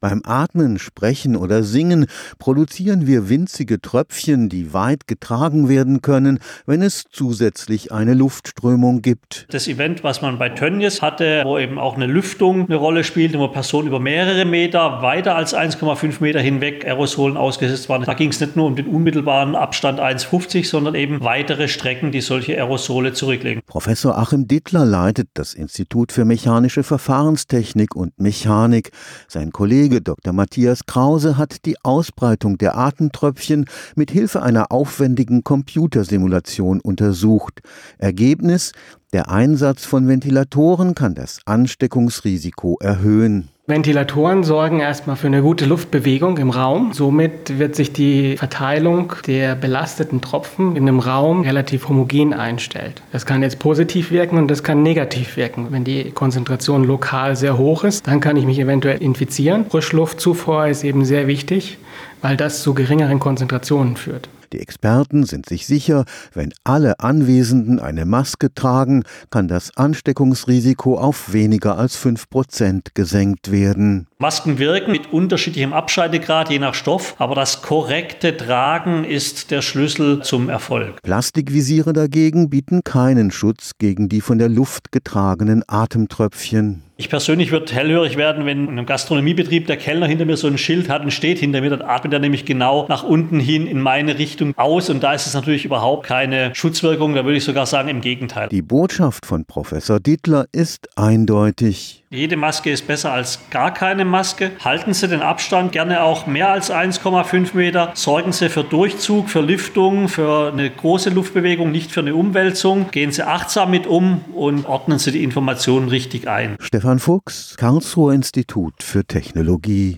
Beim Atmen, Sprechen oder Singen produzieren wir winzige Tröpfchen, die weit getragen werden können, wenn es zusätzlich eine Luftströmung gibt. Das Event, was man bei Tönnies hatte, wo eben auch eine Lüftung eine Rolle spielte, wo Personen über mehrere Meter, weiter als 1,5 Meter hinweg Aerosolen ausgesetzt waren. Da ging es nicht nur um den unmittelbaren Abstand 1,50, sondern eben weitere Strecken, die solche Aerosole zurücklegen. Professor Achim Dittler leitet das Institut für mechanische Verfahrenstechnik und Mechanik. Sein Kollege Kollege Dr. Matthias Krause hat die Ausbreitung der Atemtröpfchen mit Hilfe einer aufwendigen Computersimulation untersucht. Ergebnis: Der Einsatz von Ventilatoren kann das Ansteckungsrisiko erhöhen. Ventilatoren sorgen erstmal für eine gute Luftbewegung im Raum. Somit wird sich die Verteilung der belasteten Tropfen in einem Raum relativ homogen einstellen. Das kann jetzt positiv wirken und das kann negativ wirken. Wenn die Konzentration lokal sehr hoch ist, dann kann ich mich eventuell infizieren. Frischluftzufuhr ist eben sehr wichtig, weil das zu geringeren Konzentrationen führt. Die Experten sind sich sicher, wenn alle Anwesenden eine Maske tragen, kann das Ansteckungsrisiko auf weniger als 5 Prozent gesenkt werden. Masken wirken mit unterschiedlichem Abscheidegrad je nach Stoff, aber das korrekte Tragen ist der Schlüssel zum Erfolg. Plastikvisiere dagegen bieten keinen Schutz gegen die von der Luft getragenen Atemtröpfchen. Ich persönlich würde hellhörig werden, wenn in einem Gastronomiebetrieb der Kellner hinter mir so ein Schild hat und steht hinter mir, dann atmet er nämlich genau nach unten hin in meine Richtung aus und da ist es natürlich überhaupt keine Schutzwirkung, da würde ich sogar sagen im Gegenteil. Die Botschaft von Professor Dietler ist eindeutig. Jede Maske ist besser als gar keine Maske. Halten Sie den Abstand gerne auch mehr als 1,5 Meter. Sorgen Sie für Durchzug, für Lüftung, für eine große Luftbewegung, nicht für eine Umwälzung. Gehen Sie achtsam mit um und ordnen Sie die Informationen richtig ein. Stefan Fuchs, Karlsruher Institut für Technologie.